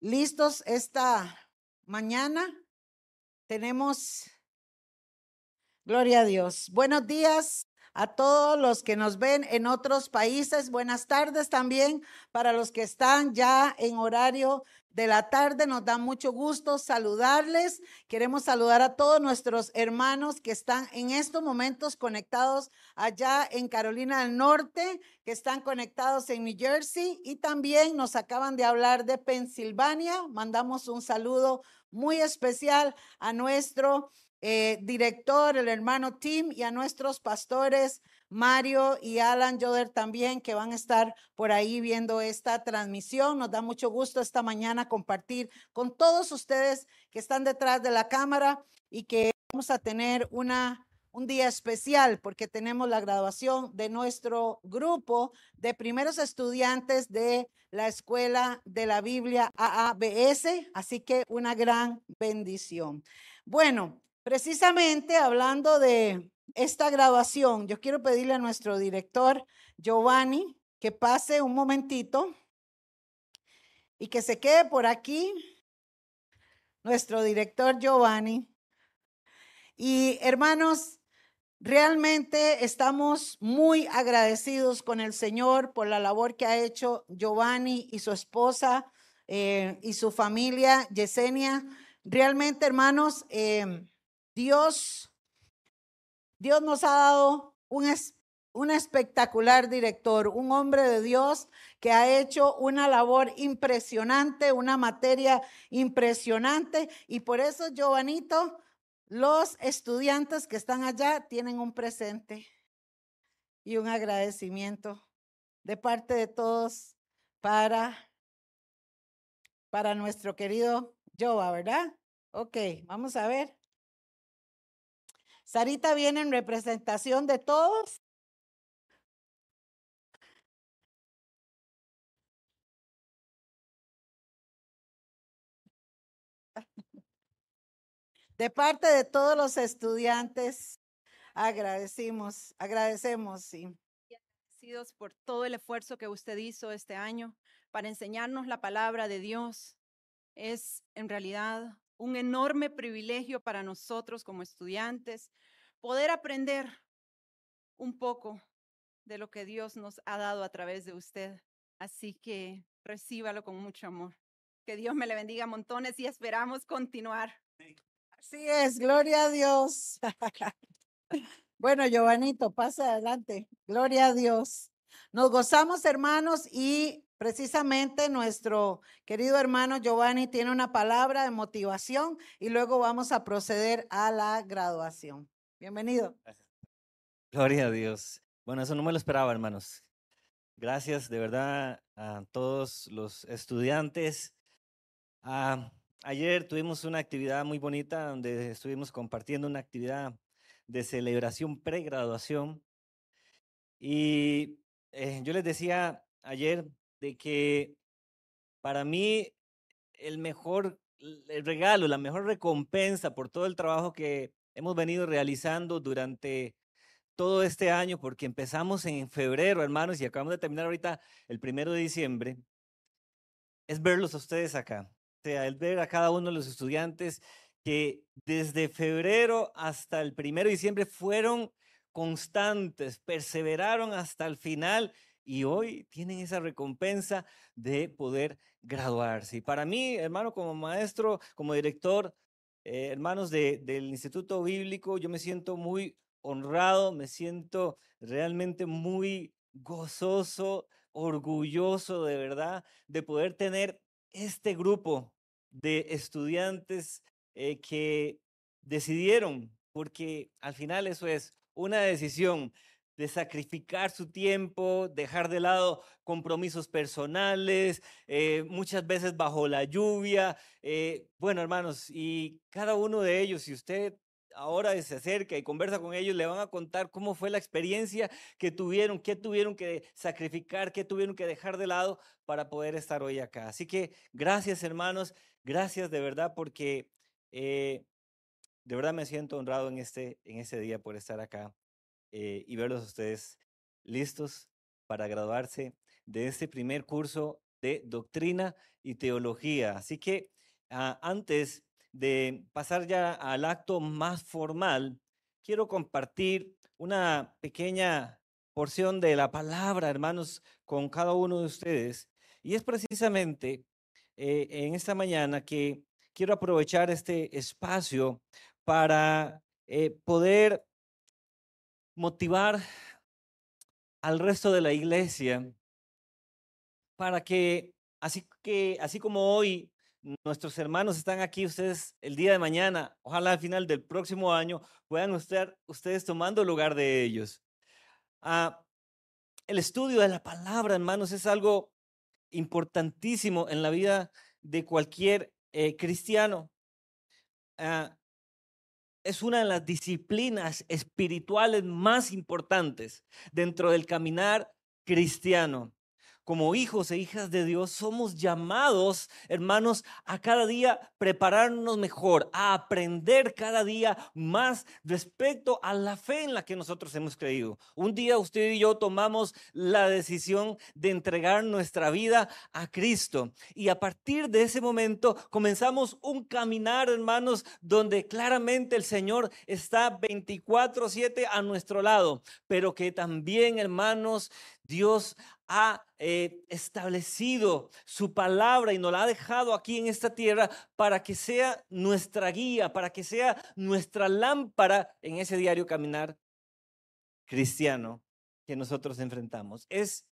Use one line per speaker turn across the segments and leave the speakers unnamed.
Listos esta mañana. Tenemos, gloria a Dios. Buenos días a todos los que nos ven en otros países. Buenas tardes también para los que están ya en horario de la tarde. Nos da mucho gusto saludarles. Queremos saludar a todos nuestros hermanos que están en estos momentos conectados allá en Carolina del Norte, que están conectados en New Jersey y también nos acaban de hablar de Pensilvania. Mandamos un saludo muy especial a nuestro eh, director, el hermano Tim, y a nuestros pastores Mario y Alan Joder también, que van a estar por ahí viendo esta transmisión. Nos da mucho gusto esta mañana compartir con todos ustedes que están detrás de la cámara y que vamos a tener una, un día especial porque tenemos la graduación de nuestro grupo de primeros estudiantes de la Escuela de la Biblia AABS. Así que una gran bendición. Bueno, precisamente hablando de esta grabación, yo quiero pedirle a nuestro director Giovanni que pase un momentito y que se quede por aquí, nuestro director Giovanni. Y hermanos, realmente estamos muy agradecidos con el Señor por la labor que ha hecho Giovanni y su esposa eh, y su familia, Yesenia. Realmente, hermanos, eh, Dios Dios nos ha dado un, un espectacular director, un hombre de Dios que ha hecho una labor impresionante, una materia impresionante. Y por eso, Giovanito, los estudiantes que están allá tienen un presente y un agradecimiento de parte de todos para, para nuestro querido Joa, ¿verdad? Ok, vamos a ver. Sarita viene en representación de todos. De parte de todos los estudiantes, agradecemos, agradecemos, sí.
Agradecidos por todo el esfuerzo que usted hizo este año para enseñarnos la palabra de Dios. Es en realidad un enorme privilegio para nosotros como estudiantes poder aprender un poco de lo que Dios nos ha dado a través de usted. Así que recíbalo con mucho amor. Que Dios me le bendiga montones y esperamos continuar.
Así es, gloria a Dios. bueno, Giovanito, pasa adelante. Gloria a Dios. Nos gozamos, hermanos, y Precisamente nuestro querido hermano Giovanni tiene una palabra de motivación y luego vamos a proceder a la graduación. Bienvenido.
Gloria a Dios. Bueno, eso no me lo esperaba, hermanos. Gracias de verdad a todos los estudiantes. Ah, ayer tuvimos una actividad muy bonita donde estuvimos compartiendo una actividad de celebración pregraduación. Y eh, yo les decía ayer de que para mí el mejor regalo, la mejor recompensa por todo el trabajo que hemos venido realizando durante todo este año, porque empezamos en febrero, hermanos, y acabamos de terminar ahorita el primero de diciembre, es verlos a ustedes acá. O sea, el ver a cada uno de los estudiantes que desde febrero hasta el primero de diciembre fueron constantes, perseveraron hasta el final y hoy tienen esa recompensa de poder graduarse. Y para mí, hermano, como maestro, como director, eh, hermanos del Instituto Bíblico, yo me siento muy honrado, me siento realmente muy gozoso, orgulloso de verdad de poder tener este grupo de estudiantes eh, que decidieron, porque al final eso es una decisión de sacrificar su tiempo, dejar de lado compromisos personales, eh, muchas veces bajo la lluvia. Eh, bueno, hermanos, y cada uno de ellos, si usted ahora se acerca y conversa con ellos, le van a contar cómo fue la experiencia que tuvieron, qué tuvieron que sacrificar, qué tuvieron que dejar de lado para poder estar hoy acá. Así que gracias, hermanos, gracias de verdad porque eh, de verdad me siento honrado en este, en este día por estar acá. Eh, y verlos ustedes listos para graduarse de este primer curso de doctrina y teología. Así que ah, antes de pasar ya al acto más formal, quiero compartir una pequeña porción de la palabra, hermanos, con cada uno de ustedes. Y es precisamente eh, en esta mañana que quiero aprovechar este espacio para eh, poder motivar al resto de la iglesia para que así que así como hoy nuestros hermanos están aquí, ustedes el día de mañana, ojalá al final del próximo año puedan estar ustedes tomando lugar de ellos. Ah, el estudio de la palabra, hermanos, es algo importantísimo en la vida de cualquier eh, cristiano. Ah, es una de las disciplinas espirituales más importantes dentro del caminar cristiano como hijos e hijas de Dios, somos llamados, hermanos, a cada día prepararnos mejor, a aprender cada día más respecto a la fe en la que nosotros hemos creído. Un día usted y yo tomamos la decisión de entregar nuestra vida a Cristo y a partir de ese momento comenzamos un caminar, hermanos, donde claramente el Señor está 24/7 a nuestro lado, pero que también, hermanos, Dios ha eh, establecido su palabra y nos la ha dejado aquí en esta tierra para que sea nuestra guía, para que sea nuestra lámpara en ese diario caminar cristiano que nosotros enfrentamos. Es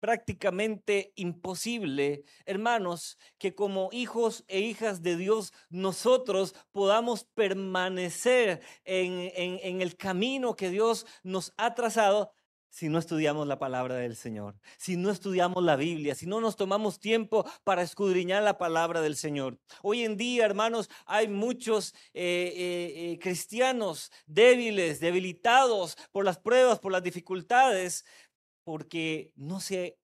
prácticamente imposible, hermanos, que como hijos e hijas de Dios nosotros podamos permanecer en, en el camino que Dios nos ha trazado si no estudiamos la palabra del Señor, si no estudiamos la Biblia, si no nos tomamos tiempo para escudriñar la palabra del Señor. Hoy en día, hermanos, hay muchos eh, eh, eh, cristianos débiles, debilitados por las pruebas, por las dificultades, porque no se,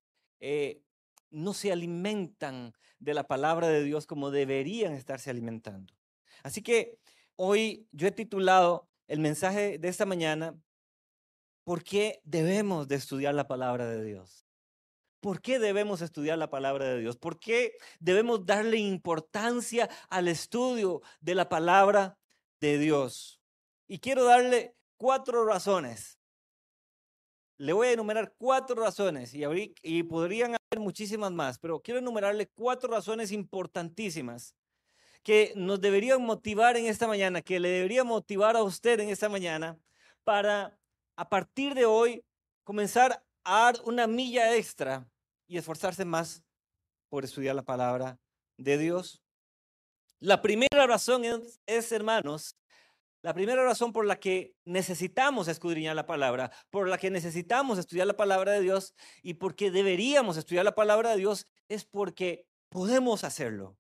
no se alimentan de la palabra de Dios como deberían estarse alimentando. Así que hoy yo he titulado el mensaje de esta mañana, ¿Por qué debemos de estudiar la palabra de Dios? ¿Por qué debemos estudiar la palabra de Dios? ¿Por qué debemos darle importancia al estudio de la palabra de Dios? Y quiero darle cuatro razones. Le voy a enumerar cuatro razones y, podrían haber muchísimas más, pero quiero enumerarle cuatro razones importantísimas que nos deberían motivar en esta mañana, que le debería motivar a usted en esta mañana para a partir de hoy comenzar a dar una milla extra y esforzarse más por estudiar la palabra de Dios. La primera razón es, hermanos, la primera razón por la que necesitamos escudriñar la palabra, por la que necesitamos estudiar la palabra de Dios y porque deberíamos estudiar la palabra de Dios es porque podemos hacerlo.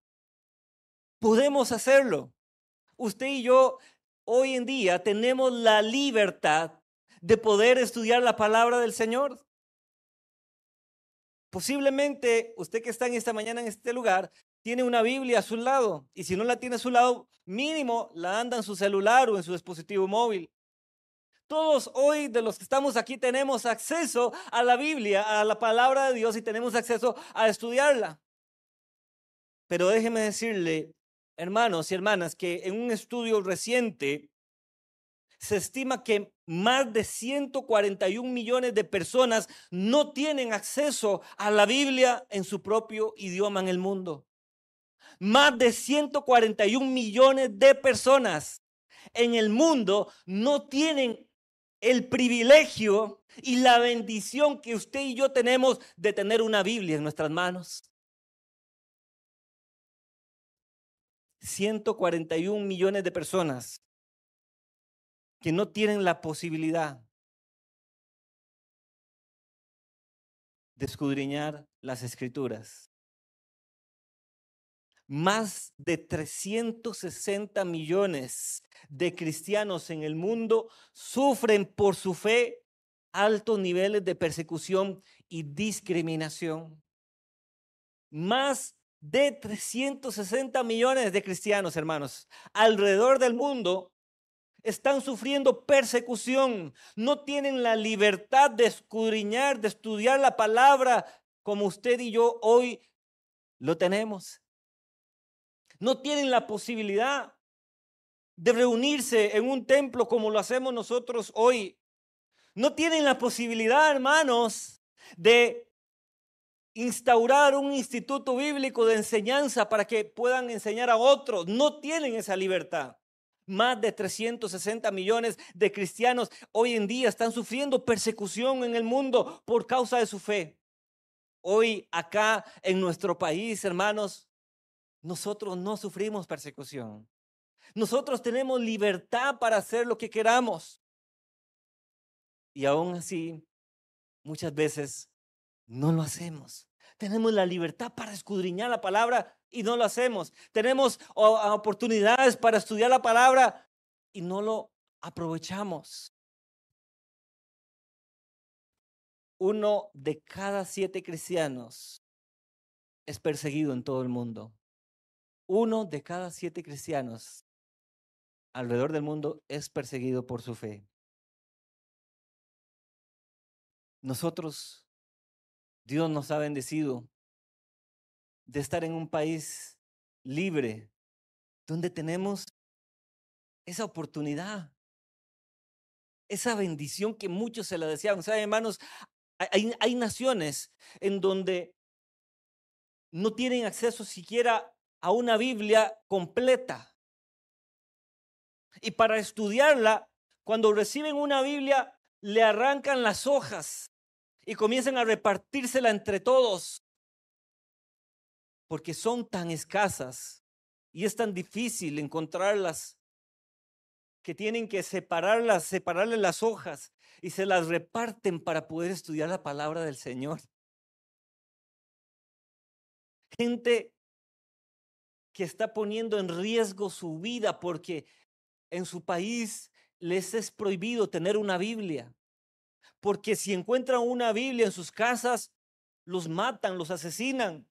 Podemos hacerlo. Usted y yo hoy en día tenemos la libertad de poder estudiar la palabra del Señor. Posiblemente usted que está en esta mañana en este lugar tiene una Biblia a su lado y si no la tiene a su lado, mínimo la anda en su celular o en su dispositivo móvil. Todos hoy de los que estamos aquí tenemos acceso a la Biblia, a la palabra de Dios y tenemos acceso a estudiarla. Pero déjeme decirle, hermanos y hermanas, que en un estudio reciente se estima que más de 141 millones de personas no tienen acceso a la Biblia en su propio idioma en el mundo. Más de 141 millones de personas en el mundo no tienen el privilegio y la bendición que usted y yo tenemos de tener una Biblia en nuestras manos. 141 millones de personas que no tienen la posibilidad de escudriñar las escrituras. Más de 360 millones de cristianos en el mundo sufren por su fe altos niveles de persecución y discriminación. Más de 360 millones de cristianos, hermanos, alrededor del mundo están sufriendo persecución, no tienen la libertad de escudriñar, de estudiar la palabra como usted y yo hoy lo tenemos. No tienen la posibilidad de reunirse en un templo como lo hacemos nosotros hoy. No tienen la posibilidad, hermanos, de instaurar un instituto bíblico de enseñanza para que puedan enseñar a otros. No tienen esa libertad. Más de 360 millones de cristianos hoy en día están sufriendo persecución en el mundo por causa de su fe. Hoy acá en nuestro país, hermanos, nosotros no sufrimos persecución. Nosotros tenemos libertad para hacer lo que queramos. Y aún así, muchas veces no lo hacemos. Tenemos la libertad para escudriñar la palabra y no lo hacemos. Tenemos oportunidades para estudiar la palabra y no lo aprovechamos. Uno de cada siete cristianos es perseguido en todo el mundo. Uno de cada siete cristianos alrededor del mundo es perseguido por su fe. Nosotros, Dios nos ha bendecido de estar en un país libre, donde tenemos esa oportunidad, esa bendición que muchos se la deseaban. ¿Saben, hermanos? Hay, hay naciones en donde no tienen acceso siquiera a una Biblia completa. Y para estudiarla, cuando reciben una Biblia, le arrancan las hojas y comienzan a repartírsela entre todos porque son tan escasas y es tan difícil encontrarlas que tienen que separarlas, separarle las hojas y se las reparten para poder estudiar la palabra del Señor. Gente que está poniendo en riesgo su vida porque en su país les es prohibido tener una Biblia. Porque si encuentran una Biblia en sus casas, los matan, los asesinan.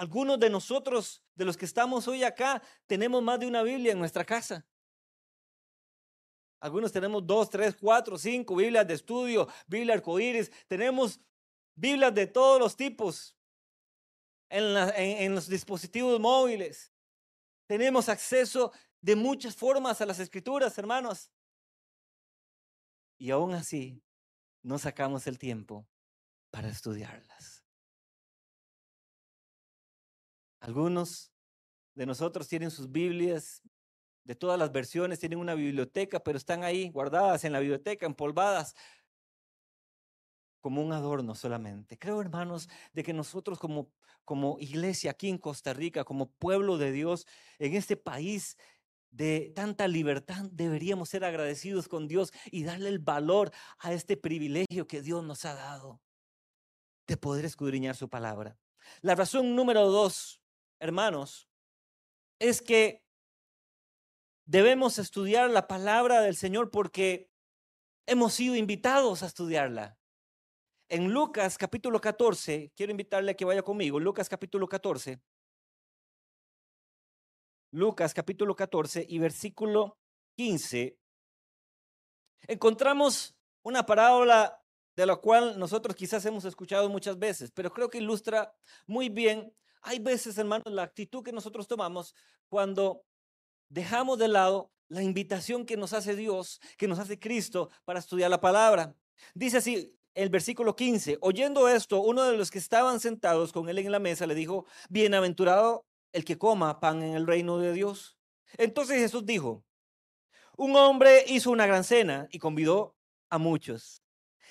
Algunos de nosotros, de los que estamos hoy acá, tenemos más de una Biblia en nuestra casa. Algunos tenemos dos, tres, cuatro, cinco Biblias de estudio, Biblia arcoíris. Tenemos Biblias de todos los tipos en, en los dispositivos móviles. Tenemos acceso de muchas formas a las escrituras, hermanos. Y aún así, no sacamos el tiempo para estudiarlas. Algunos de nosotros tienen sus Biblias de todas las versiones, tienen una biblioteca, pero están ahí guardadas en la biblioteca, empolvadas, como un adorno solamente. Creo, hermanos, de que nosotros como, como iglesia aquí en Costa Rica, como pueblo de Dios, en este país de tanta libertad, deberíamos ser agradecidos con Dios y darle el valor a este privilegio que Dios nos ha dado de poder escudriñar su palabra. La razón número dos hermanos, es que debemos estudiar la palabra del Señor porque hemos sido invitados a estudiarla. En Lucas capítulo 14, quiero invitarle a que vaya conmigo, Lucas capítulo 14. Lucas capítulo 14 y versículo 15. Encontramos una parábola de la cual nosotros quizás hemos escuchado muchas veces, pero creo que ilustra muy bien hay veces, hermanos, la actitud que nosotros tomamos cuando dejamos de lado la invitación que nos hace Dios, que nos hace Cristo para estudiar la palabra. Dice así el versículo 15, oyendo esto, uno de los que estaban sentados con él en la mesa le dijo, bienaventurado el que coma pan en el reino de Dios. Entonces Jesús dijo, un hombre hizo una gran cena y convidó a muchos.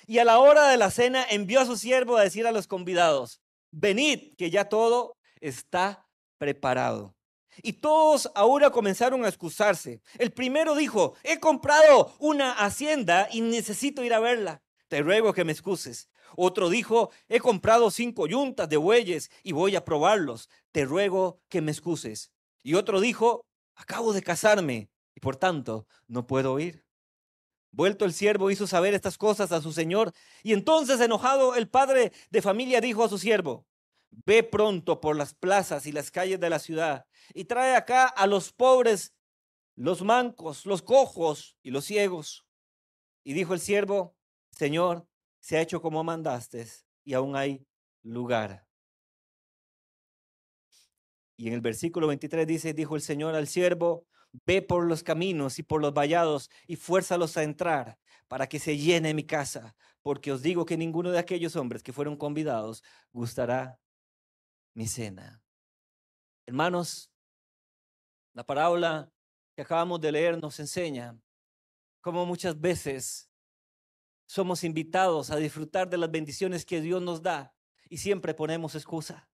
Y a la hora de la cena envió a su siervo a decir a los convidados, venid, que ya todo está preparado. Y todos ahora comenzaron a excusarse. El primero dijo, he comprado una hacienda y necesito ir a verla. Te ruego que me excuses. Otro dijo, he comprado cinco yuntas de bueyes y voy a probarlos. Te ruego que me excuses. Y otro dijo, acabo de casarme y por tanto no puedo ir. Vuelto el siervo hizo saber estas cosas a su señor y entonces enojado el padre de familia dijo a su siervo, Ve pronto por las plazas y las calles de la ciudad y trae acá a los pobres, los mancos, los cojos y los ciegos. Y dijo el siervo, Señor, se ha hecho como mandaste, y aún hay lugar. Y en el versículo 23 dice, dijo el Señor al siervo, ve por los caminos y por los vallados y fuérzalos a entrar para que se llene mi casa, porque os digo que ninguno de aquellos hombres que fueron convidados gustará mi cena. Hermanos, la parábola que acabamos de leer nos enseña cómo muchas veces somos invitados a disfrutar de las bendiciones que Dios nos da y siempre ponemos excusa.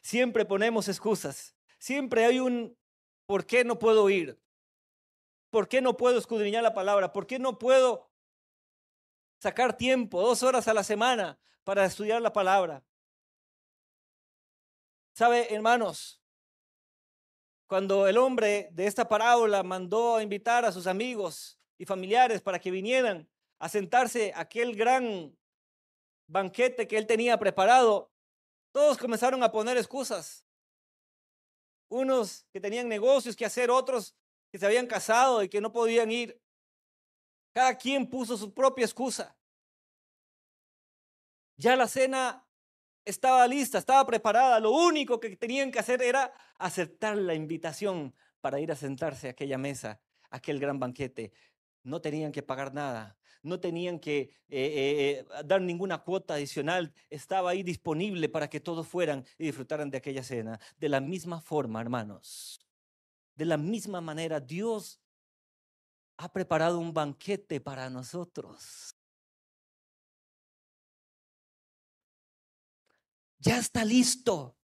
Siempre ponemos excusas. Siempre hay un ¿por qué no puedo ir? ¿Por qué no puedo escudriñar la palabra? ¿Por qué no puedo sacar tiempo, dos horas a la semana, para estudiar la palabra? ¿Sabe, hermanos? Cuando el hombre de esta parábola mandó a invitar a sus amigos y familiares para que vinieran a sentarse a aquel gran banquete que él tenía preparado, todos comenzaron a poner excusas. Unos que tenían negocios que hacer, otros que se habían casado y que no podían ir. Cada quien puso su propia excusa. Ya la cena estaba lista, estaba preparada. Lo único que tenían que hacer era aceptar la invitación para ir a sentarse a aquella mesa, a aquel gran banquete. No tenían que pagar nada, no tenían que eh, eh, eh, dar ninguna cuota adicional, estaba ahí disponible para que todos fueran y disfrutaran de aquella cena. De la misma forma, hermanos, de la misma manera, Dios ha preparado un banquete para nosotros. Ya está listo.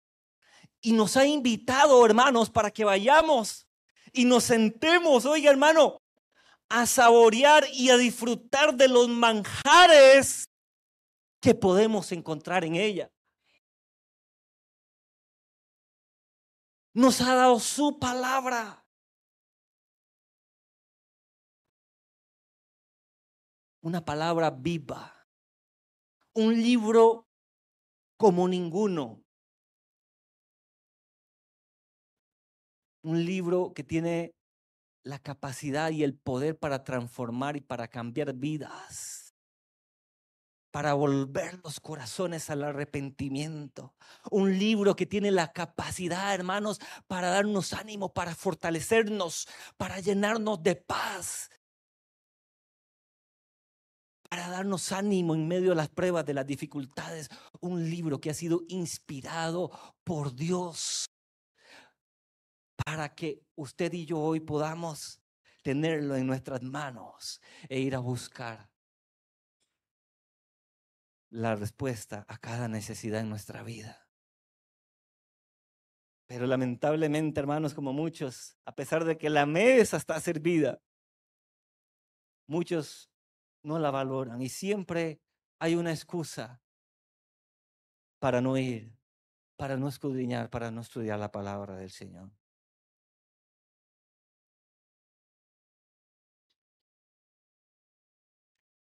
Y nos ha invitado, hermanos, para que vayamos y nos sentemos. Oiga, hermano, a saborear y a disfrutar de los manjares que podemos encontrar en ella. Nos ha dado su palabra. Una palabra viva. Un libro como ninguno. Un libro que tiene la capacidad y el poder para transformar y para cambiar vidas, para volver los corazones al arrepentimiento. Un libro que tiene la capacidad, hermanos, para darnos ánimo, para fortalecernos, para llenarnos de paz, para darnos ánimo en medio de las pruebas, de las dificultades. Un libro que ha sido inspirado por Dios para que usted y yo hoy podamos tenerlo en nuestras manos e ir a buscar la respuesta a cada necesidad en nuestra vida. Pero lamentablemente, hermanos, como muchos, a pesar de que la mesa está servida, muchos no la valoran y siempre hay una excusa para no ir, para no escudriñar, para no estudiar la palabra del Señor.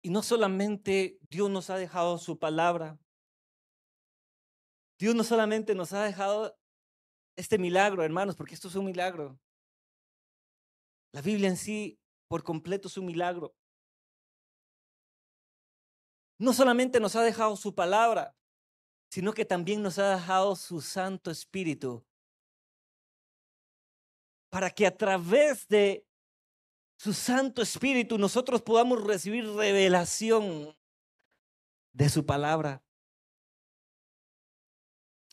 Y no solamente Dios nos ha dejado su palabra, Dios no solamente nos ha dejado este milagro, hermanos, porque esto es un milagro. La Biblia en sí, por completo, es un milagro. No solamente nos ha dejado su palabra, sino que también nos ha dejado su Santo Espíritu para que a través de su Santo Espíritu, nosotros podamos recibir revelación de su palabra.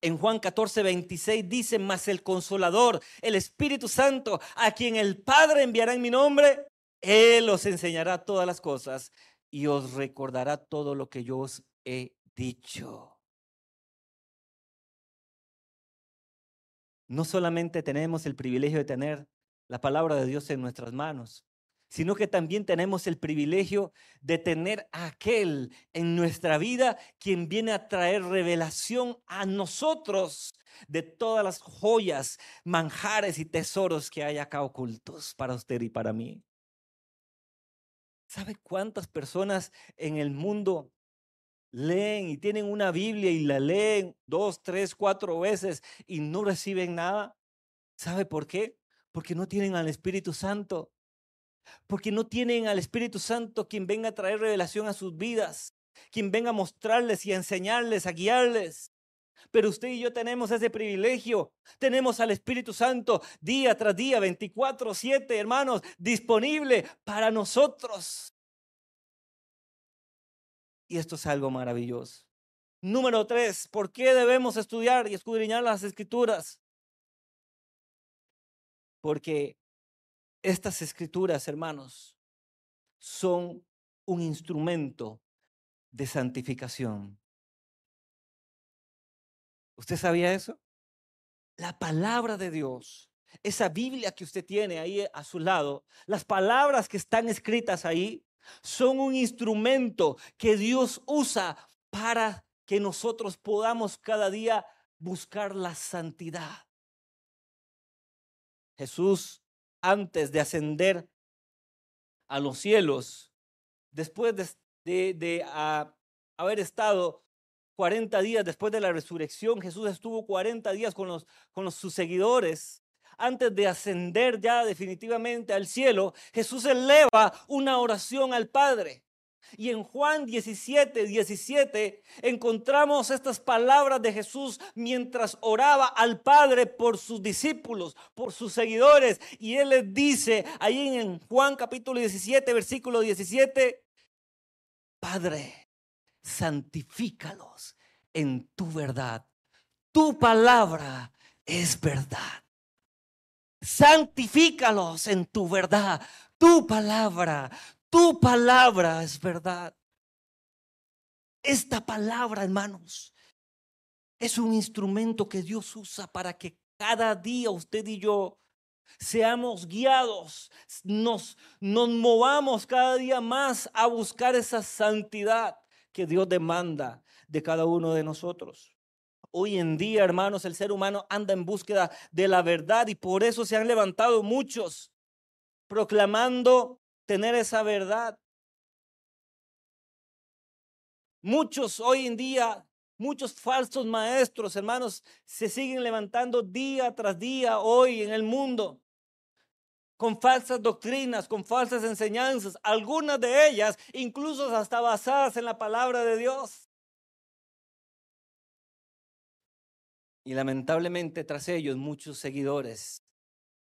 En Juan 14, 26 dice, mas el consolador, el Espíritu Santo, a quien el Padre enviará en mi nombre, Él os enseñará todas las cosas y os recordará todo lo que yo os he dicho. No solamente tenemos el privilegio de tener la palabra de Dios en nuestras manos, sino que también tenemos el privilegio de tener a aquel en nuestra vida quien viene a traer revelación a nosotros de todas las joyas, manjares y tesoros que hay acá ocultos para usted y para mí. ¿Sabe cuántas personas en el mundo leen y tienen una Biblia y la leen dos, tres, cuatro veces y no reciben nada? ¿Sabe por qué? Porque no tienen al Espíritu Santo porque no tienen al Espíritu Santo quien venga a traer revelación a sus vidas. quien venga a mostrarles y a enseñarles, a guiarles. Pero usted y yo tenemos ese privilegio. Tenemos al Espíritu Santo día tras día, 24/7, hermanos, disponible para nosotros. Y esto es algo maravilloso. Número tres, ¿por qué debemos estudiar y escudriñar las escrituras? Porque estas escrituras, hermanos, son un instrumento de santificación. ¿Usted sabía eso? La palabra de Dios, esa Biblia que usted tiene ahí a su lado, las palabras que están escritas ahí, son un instrumento que Dios usa para que nosotros podamos cada día buscar la santidad. Jesús, antes de ascender a los cielos, después de, ah, haber estado 40 días después de la resurrección, Jesús estuvo 40 días con, los, con sus seguidores. Antes de ascender ya definitivamente al cielo, Jesús eleva una oración al Padre. Y en Juan 17, 17 encontramos estas palabras de Jesús mientras oraba al Padre por sus discípulos, por sus seguidores. Y Él les dice ahí en Juan capítulo 17, versículo 17, Padre, santifícalos en tu verdad. Tu palabra es verdad. Santifícalos en tu verdad. Tu palabra, tu palabra es verdad. Esta palabra, hermanos, es un instrumento que Dios usa para que cada día usted y yo seamos guiados, nos, nos movamos cada día más a buscar esa santidad que Dios demanda de cada uno de nosotros. Hoy en día, hermanos, el ser humano anda en búsqueda de la verdad y por eso se han levantado muchos proclamando tener esa verdad. Muchos hoy en día, muchos falsos maestros, hermanos, se siguen levantando día tras día hoy en el mundo con falsas doctrinas, con falsas enseñanzas, algunas de ellas incluso hasta basadas en la palabra de Dios. Y lamentablemente tras ellos muchos seguidores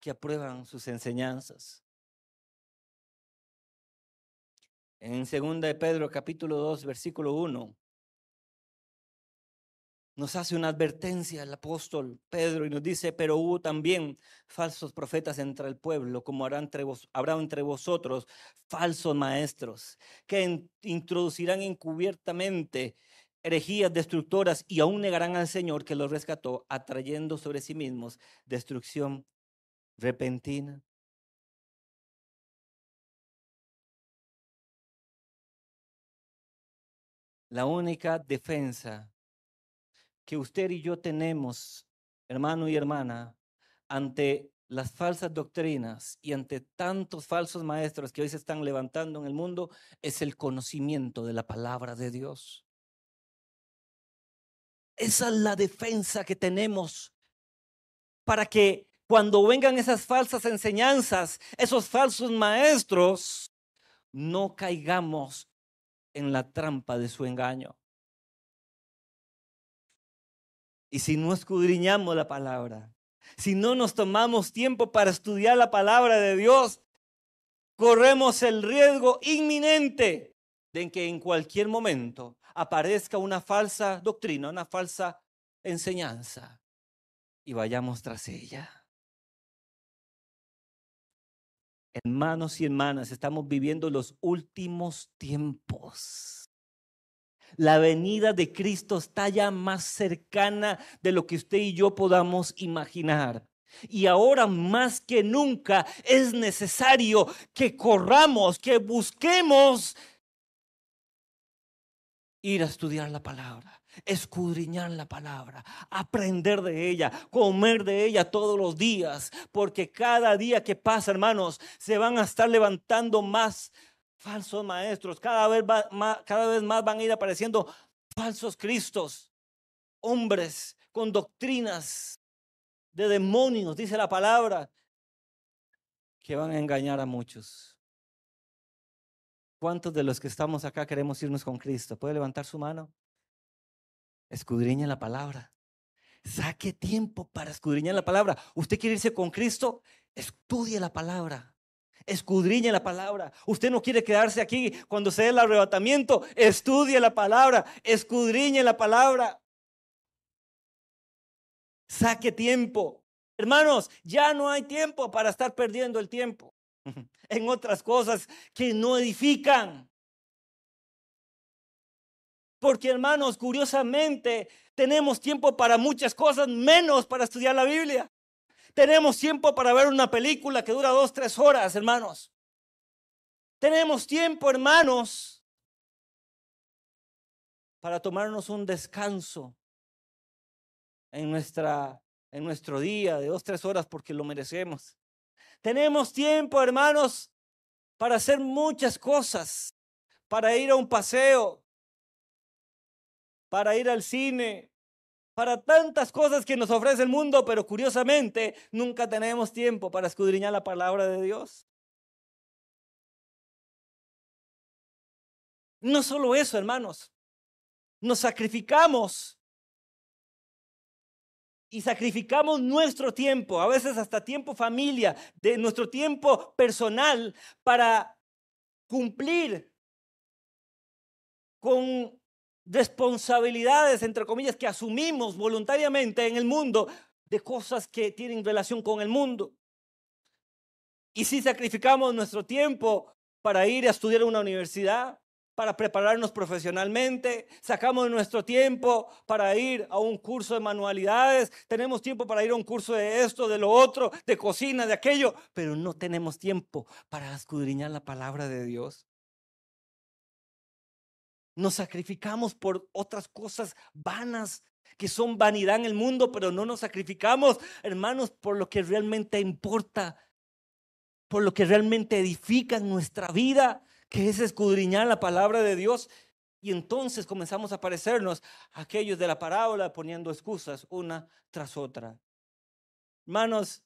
que aprueban sus enseñanzas. En 2 de Pedro capítulo 2 versículo 1 nos hace una advertencia el apóstol Pedro y nos dice, pero hubo también falsos profetas entre el pueblo, como habrá entre, vosotros falsos maestros, que introducirán encubiertamente herejías destructoras y aún negarán al Señor que los rescató, atrayendo sobre sí mismos destrucción repentina. La única defensa que usted y yo tenemos, hermano y hermana, ante las falsas doctrinas y ante tantos falsos maestros que hoy se están levantando en el mundo, es el conocimiento de la palabra de Dios. Esa es la defensa que tenemos para que cuando vengan esas falsas enseñanzas, esos falsos maestros, no caigamos en la trampa de su engaño. Y si no escudriñamos la palabra, si no nos tomamos tiempo para estudiar la palabra de Dios, corremos el riesgo inminente de que en cualquier momento aparezca una falsa doctrina, una falsa enseñanza y vayamos tras ella. Hermanos y hermanas, estamos viviendo los últimos tiempos. La venida de Cristo está ya más cercana de lo que usted y yo podamos imaginar. Y ahora más que nunca es necesario que corramos, que busquemos ir a estudiar la palabra, escudriñar la palabra, aprender de ella, comer de ella todos los días, porque cada día que pasa, hermanos, se van a estar levantando más falsos maestros, cada vez, más, cada vez más van a ir apareciendo falsos cristos, hombres con doctrinas de demonios, dice la palabra, que van a engañar a muchos. ¿Cuántos de los que estamos acá queremos irnos con Cristo? ¿Puede levantar su mano? Escudriñe la palabra. Saque tiempo para escudriñar la palabra. ¿Usted quiere irse con Cristo? Estudie la palabra. Escudriñe la palabra. Usted no quiere quedarse aquí cuando se dé el arrebatamiento. Estudie la palabra. Escudriñe la palabra. Saque tiempo. Hermanos, ya no hay tiempo para estar perdiendo el tiempo en otras cosas que no edifican. Porque hermanos, curiosamente, tenemos tiempo para muchas cosas, menos para estudiar la Biblia. Tenemos tiempo para ver una película que dura dos, tres horas, hermanos. Tenemos tiempo, hermanos, para tomarnos un descanso en, nuestra, en nuestro día de dos, tres horas porque lo merecemos. Tenemos tiempo, hermanos, para hacer muchas cosas, para ir a un paseo, para ir al cine, para tantas cosas que nos ofrece el mundo, pero curiosamente nunca tenemos tiempo para escudriñar la palabra de Dios. No solo eso, hermanos, nos sacrificamos y sacrificamos nuestro tiempo, a veces hasta tiempo familia, de nuestro tiempo personal para cumplir con responsabilidades, entre comillas, que asumimos voluntariamente en el mundo de cosas que tienen relación con el mundo. Y si sacrificamos nuestro tiempo para ir a estudiar en una universidad, para prepararnos profesionalmente, sacamos nuestro tiempo para ir a un curso de manualidades, tenemos tiempo para ir a un curso de esto, de lo otro, de cocina, de aquello, pero no tenemos tiempo para escudriñar la palabra de Dios. Nos sacrificamos por otras cosas vanas que son vanidad en el mundo, pero no nos sacrificamos, hermanos, por lo que realmente importa, por lo que realmente edifica nuestra vida que es escudriñar la palabra de Dios. Y entonces comenzamos a parecernos aquellos de la parábola poniendo excusas una tras otra. Hermanos,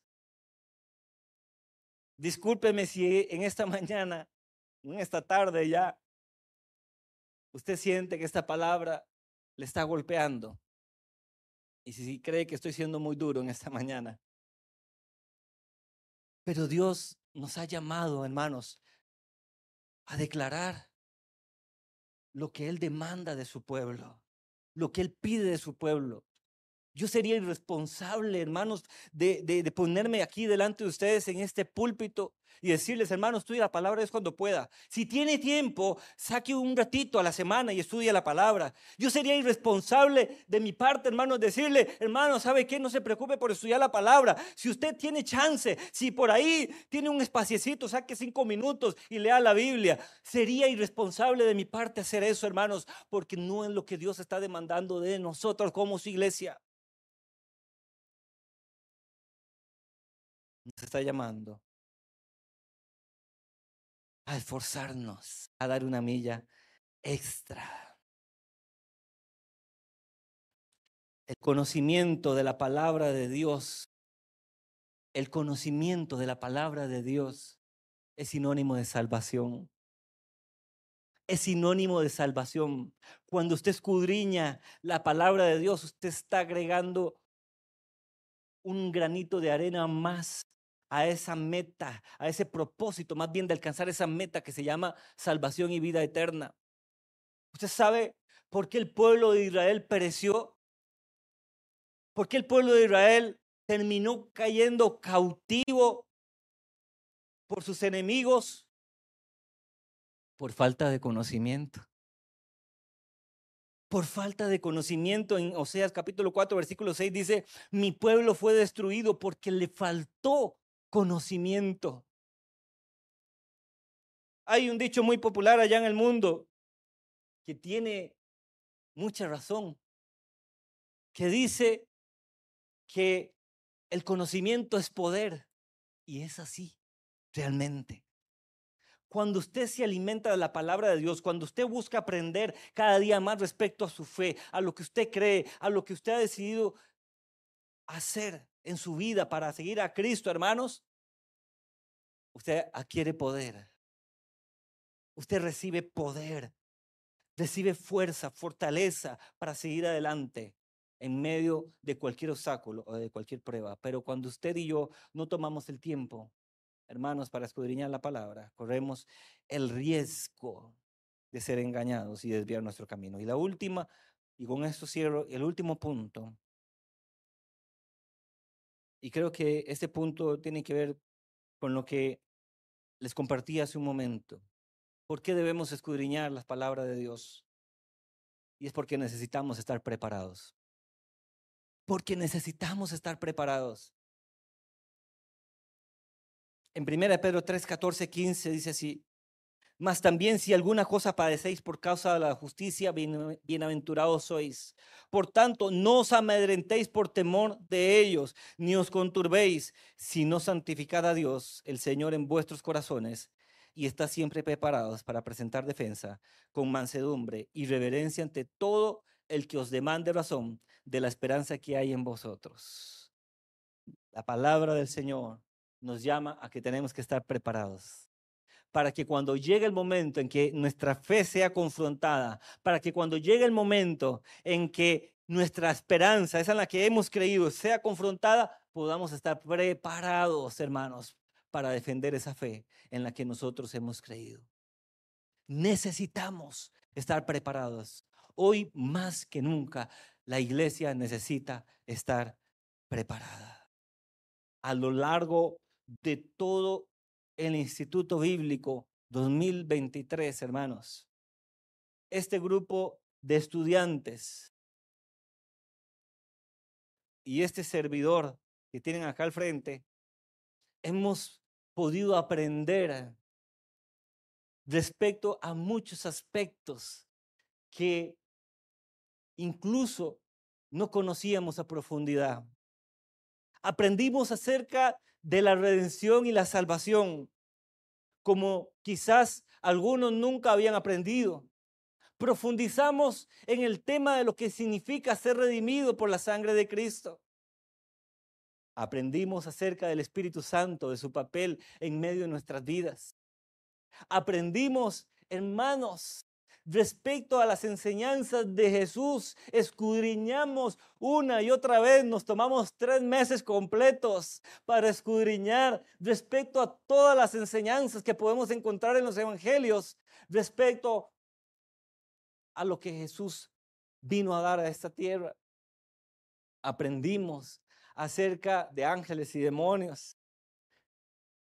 discúlpeme si en esta mañana, en esta tarde ya, usted siente que esta palabra le está golpeando. Y si cree que estoy siendo muy duro en esta mañana. Pero Dios nos ha llamado, hermanos, a declarar lo que Él demanda de su pueblo, lo que Él pide de su pueblo. Yo sería irresponsable, hermanos, de, de, ponerme aquí delante de ustedes en este púlpito y decirles, hermanos, estudie la palabra es cuando pueda. Si tiene tiempo, saque un ratito a la semana y estudie la palabra. Yo sería irresponsable de mi parte, hermanos, decirle, hermano, ¿sabe qué? No se preocupe por estudiar la palabra. Si usted tiene chance, si por ahí tiene un espaciecito, saque cinco minutos y lea la Biblia. Sería irresponsable de mi parte hacer eso, hermanos, porque no es lo que Dios está demandando de nosotros como su iglesia. Nos está llamando a esforzarnos, a dar una milla extra. El conocimiento de la palabra de Dios, el conocimiento de la palabra de Dios es sinónimo de salvación. Es sinónimo de salvación. Cuando usted escudriña la palabra de Dios, usted está agregando un granito de arena más a esa meta, a ese propósito, más bien de alcanzar esa meta que se llama salvación y vida eterna. ¿Usted sabe por qué el pueblo de Israel pereció? ¿Por qué el pueblo de Israel terminó cayendo cautivo por sus enemigos? Por falta de conocimiento. Por falta de conocimiento, en Oseas capítulo 4, versículo 6 dice, mi pueblo fue destruido porque le faltó conocimiento. Hay un dicho muy popular allá en el mundo que tiene mucha razón, que dice que el conocimiento es poder. Y es así, realmente. Cuando usted se alimenta de la palabra de Dios, cuando usted busca aprender cada día más respecto a su fe, a lo que usted cree, a lo que usted ha decidido hacer, en su vida para seguir a Cristo, hermanos, usted adquiere poder. usted recibe poder, recibe fuerza, fortaleza para seguir adelante en medio de cualquier obstáculo o de cualquier prueba. Pero cuando usted y yo no tomamos el tiempo, hermanos, para escudriñar la palabra, corremos el riesgo de ser engañados y desviar nuestro camino. Y la última, y con esto cierro, el último punto, y creo que este punto tiene que ver con lo que les compartí hace un momento. ¿Por qué debemos escudriñar las palabras de Dios? Y es porque necesitamos estar preparados. Porque necesitamos estar preparados. En 1 Pedro 3, 14, 15 dice así, mas también si alguna cosa padecéis por causa de la justicia, bienaventurados sois. Por tanto, no os amedrentéis por temor de ellos, ni os conturbéis, sino santificad a Dios, el Señor, en vuestros corazones, y está siempre preparados para presentar defensa con mansedumbre y reverencia ante todo el que os demande razón de la esperanza que hay en vosotros. La palabra del Señor nos llama a que tenemos que estar preparados para que cuando llegue el momento en que nuestra fe sea confrontada, para que cuando llegue el momento en que nuestra esperanza, esa en la que hemos creído, sea confrontada, podamos estar preparados, hermanos, para defender esa fe en la que nosotros hemos creído. Necesitamos estar preparados. Hoy más que nunca, la iglesia necesita estar preparada. A lo largo de todo el Instituto Bíblico 2023, hermanos. Este grupo de estudiantes y este servidor que tienen acá al frente, hemos podido aprender respecto a muchos aspectos que incluso no conocíamos a profundidad. Aprendimos acerca de la redención y la salvación, como quizás algunos nunca habían aprendido. Profundizamos en el tema de lo que significa ser redimido por la sangre de Cristo. Aprendimos acerca del Espíritu Santo, de su papel en medio de nuestras vidas. Aprendimos, hermanos, respecto a las enseñanzas de Jesús. Escudriñamos una y otra vez, nos tomamos tres meses completos para escudriñar respecto a todas las enseñanzas que podemos encontrar en los evangelios, respecto a lo que Jesús vino a dar a esta tierra. Aprendimos acerca de ángeles y demonios.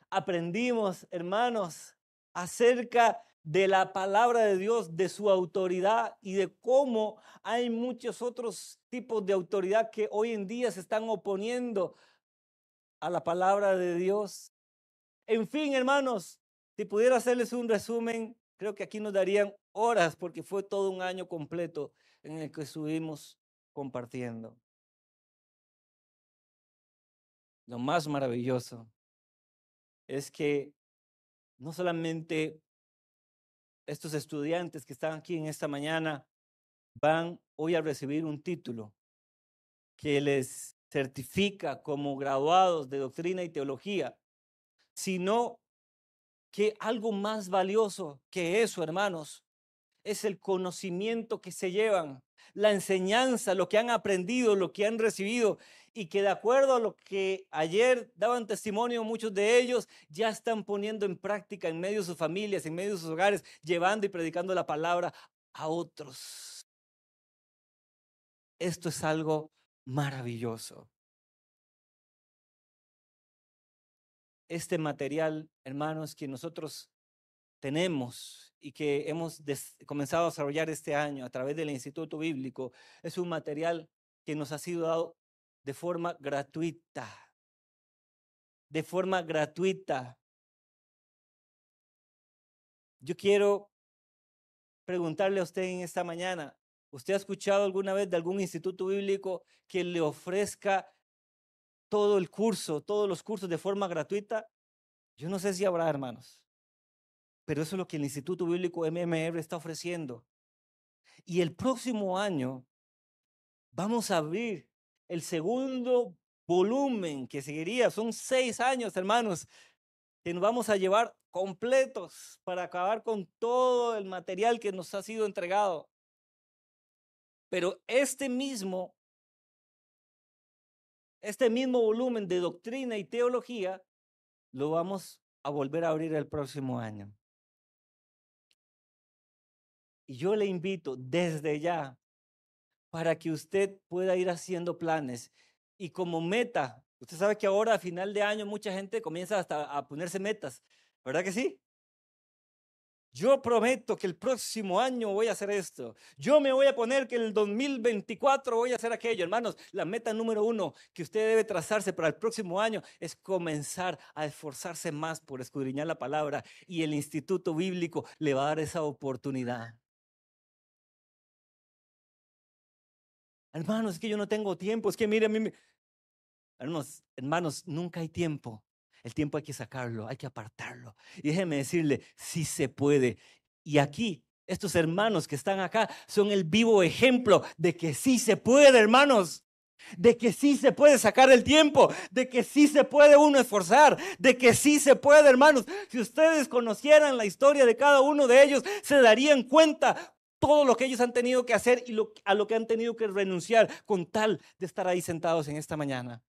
Aprendimos, hermanos, acerca de la palabra de Dios, de su autoridad y de cómo hay muchos otros tipos de autoridad que hoy en día se están oponiendo a la palabra de Dios. En fin, hermanos, si pudiera hacerles un resumen, creo que aquí nos darían horas porque fue todo un año completo en el que estuvimos compartiendo. Lo más maravilloso es que no solamente estos estudiantes que están aquí en esta mañana van hoy a recibir un título que les certifica como graduados de doctrina y teología, sino que algo más valioso que eso, hermanos, es el conocimiento que se llevan, la enseñanza, lo que han aprendido, lo que han recibido y que de acuerdo a lo que ayer daban testimonio muchos de ellos, ya están poniendo en práctica en medio de sus familias, en medio de sus hogares, llevando y predicando la palabra a otros. Esto es algo maravilloso. Este material, hermanos, que nosotros tenemos y que hemos comenzado a desarrollar este año a través del Instituto Bíblico, es un material que nos ha sido dado de forma gratuita. De forma gratuita. Yo quiero preguntarle a usted en esta mañana, ¿usted ha escuchado alguna vez de algún instituto bíblico que le ofrezca todo el curso, todos los cursos de forma gratuita? Yo no sé si habrá, hermanos, pero eso es lo que el Instituto Bíblico MMR está ofreciendo. Y el próximo año vamos a abrir el segundo volumen que seguiría, son seis años, hermanos, que nos vamos a llevar completos para acabar con todo el material que nos ha sido entregado. Pero este mismo, este mismo volumen de doctrina y teología lo vamos a volver a abrir el próximo año. Y yo le invito desde ya para que usted pueda ir haciendo planes y como meta, usted sabe que ahora a final de año mucha gente comienza hasta a ponerse metas, ¿verdad que sí? Yo prometo que el próximo año voy a hacer esto. Yo me voy a poner que el 2024 voy a hacer aquello. Hermanos, la meta número uno que usted debe trazarse para el próximo año es comenzar a esforzarse más por escudriñar la palabra y el instituto bíblico le va a dar esa oportunidad. Hermanos, es que yo no tengo tiempo, es que mire, a mí Hermanos, hermanos, nunca hay tiempo. El tiempo hay que sacarlo, hay que apartarlo. Y déjeme decirle, si se puede. Y aquí, estos hermanos que están acá son el vivo ejemplo de que sí se puede, hermanos. De que sí se puede sacar el tiempo, de que sí se puede uno esforzar, de que sí se puede, hermanos. Si ustedes conocieran la historia de cada uno de ellos, se darían cuenta todo lo que ellos han tenido que hacer y a lo que han tenido que renunciar con tal de estar ahí sentados en esta mañana.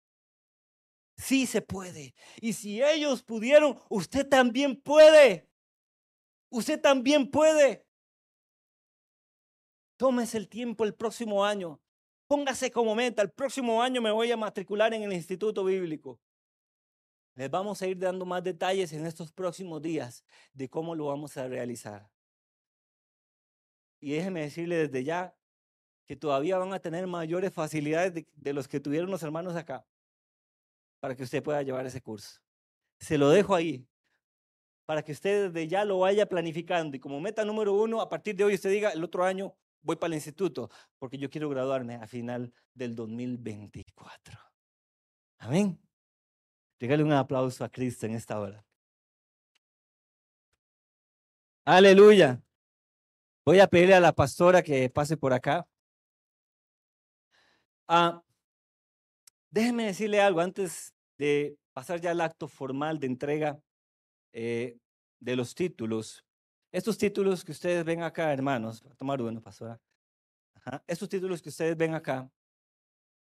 Sí se puede. Y si ellos pudieron, usted también puede. Usted también puede. Tómese el tiempo el próximo año. Póngase como meta, el próximo año me voy a matricular en el Instituto Bíblico. Les vamos a ir dando más detalles en estos próximos días de cómo lo vamos a realizar. Y déjeme decirle desde ya que todavía van a tener mayores facilidades de, los que tuvieron los hermanos acá para que usted pueda llevar ese curso. Se lo dejo ahí para que usted desde ya lo vaya planificando y como meta número uno, a partir de hoy usted diga, el otro año voy para el instituto porque yo quiero graduarme a final del 2024. Amén. Regale un aplauso a Cristo en esta hora. Aleluya. Voy a pedirle a la pastora que pase por acá. Ah, déjeme decirle algo antes de pasar ya al acto formal de entrega eh, de los títulos. Estos títulos que ustedes ven acá, hermanos, tomar uno, pastora. Estos títulos que ustedes ven acá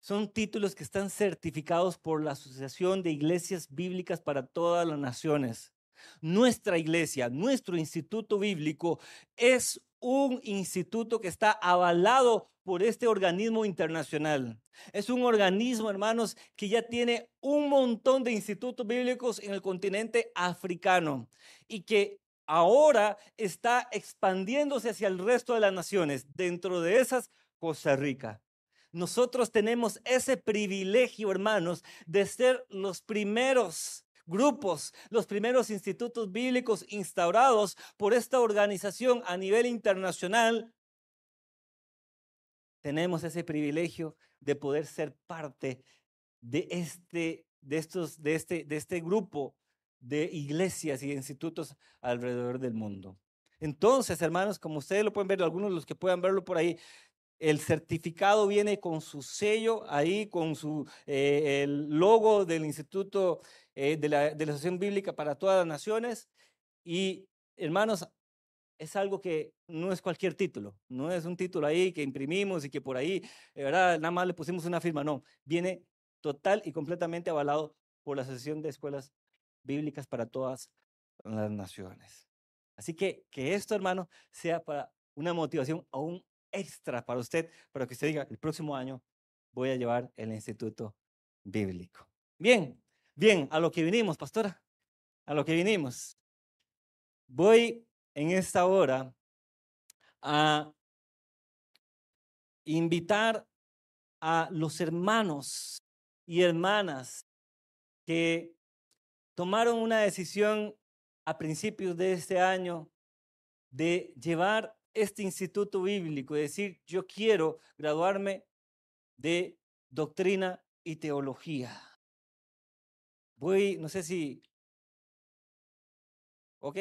son títulos que están certificados por la Asociación de Iglesias Bíblicas para todas las naciones. Nuestra iglesia, nuestro instituto bíblico es un instituto que está avalado por este organismo internacional. Es un organismo, hermanos, que ya tiene un montón de institutos bíblicos en el continente africano y que ahora está expandiéndose hacia el resto de las naciones, dentro de esas Costa Rica. Nosotros tenemos ese privilegio, hermanos, de ser los primeros grupos, los primeros institutos bíblicos instaurados por esta organización a nivel internacional, tenemos ese privilegio de poder ser parte de este, de estos, de este, de este grupo de iglesias y institutos alrededor del mundo. Entonces, hermanos, como ustedes lo pueden ver, algunos de los que puedan verlo por ahí, el certificado viene con su sello ahí, con su eh, el logo del Instituto eh, de, la, de Asociación Bíblica para todas las naciones. Y hermanos, es algo que no es cualquier título, no es un título ahí que imprimimos y que por ahí, eh, ¿verdad? Nada más le pusimos una firma, no, viene total y completamente avalado por la Asociación de Escuelas Bíblicas para todas las naciones. Así que que esto, hermano, sea para una motivación aún extra para usted, para que usted diga, el próximo año voy a llevar el instituto bíblico. Bien, bien, a lo que vinimos, pastora, a lo que vinimos. Voy en esta hora a invitar a los hermanos y hermanas que tomaron una decisión a principios de este año de llevar este instituto bíblico y decir, yo quiero graduarme de doctrina y teología. Voy, no sé si... ¿Ok?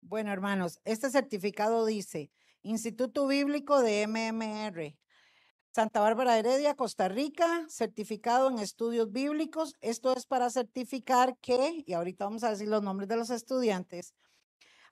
Bueno, hermanos, este certificado dice Instituto Bíblico de MMR. Santa Bárbara Heredia, Costa Rica, certificado en estudios bíblicos. Esto es para certificar que, y ahorita vamos a decir los nombres de los estudiantes,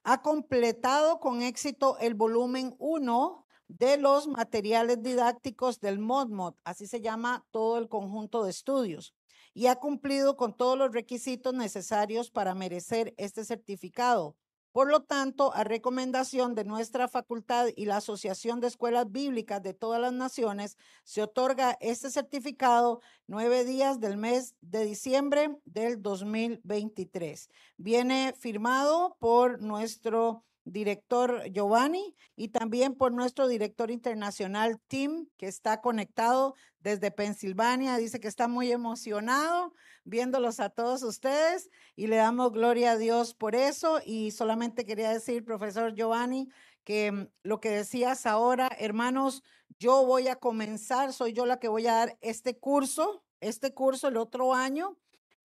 ha completado con éxito el volumen 1 de los materiales didácticos del MODMOD, así se llama todo el conjunto de estudios, y ha cumplido con todos los requisitos necesarios para merecer este certificado. Por lo tanto, a recomendación de nuestra facultad y la Asociación de Escuelas Bíblicas de todas las naciones, se otorga este certificado nueve días del mes de diciembre del 2023. Viene firmado por nuestro director Giovanni y también por nuestro director internacional Tim, que está conectado desde Pensilvania. Dice que está muy emocionado viéndolos a todos ustedes y le damos gloria a Dios por eso. Y solamente quería decir, profesor Giovanni, que mm, lo que decías ahora, hermanos, yo voy a comenzar, soy yo la que voy a dar este curso, este curso el otro año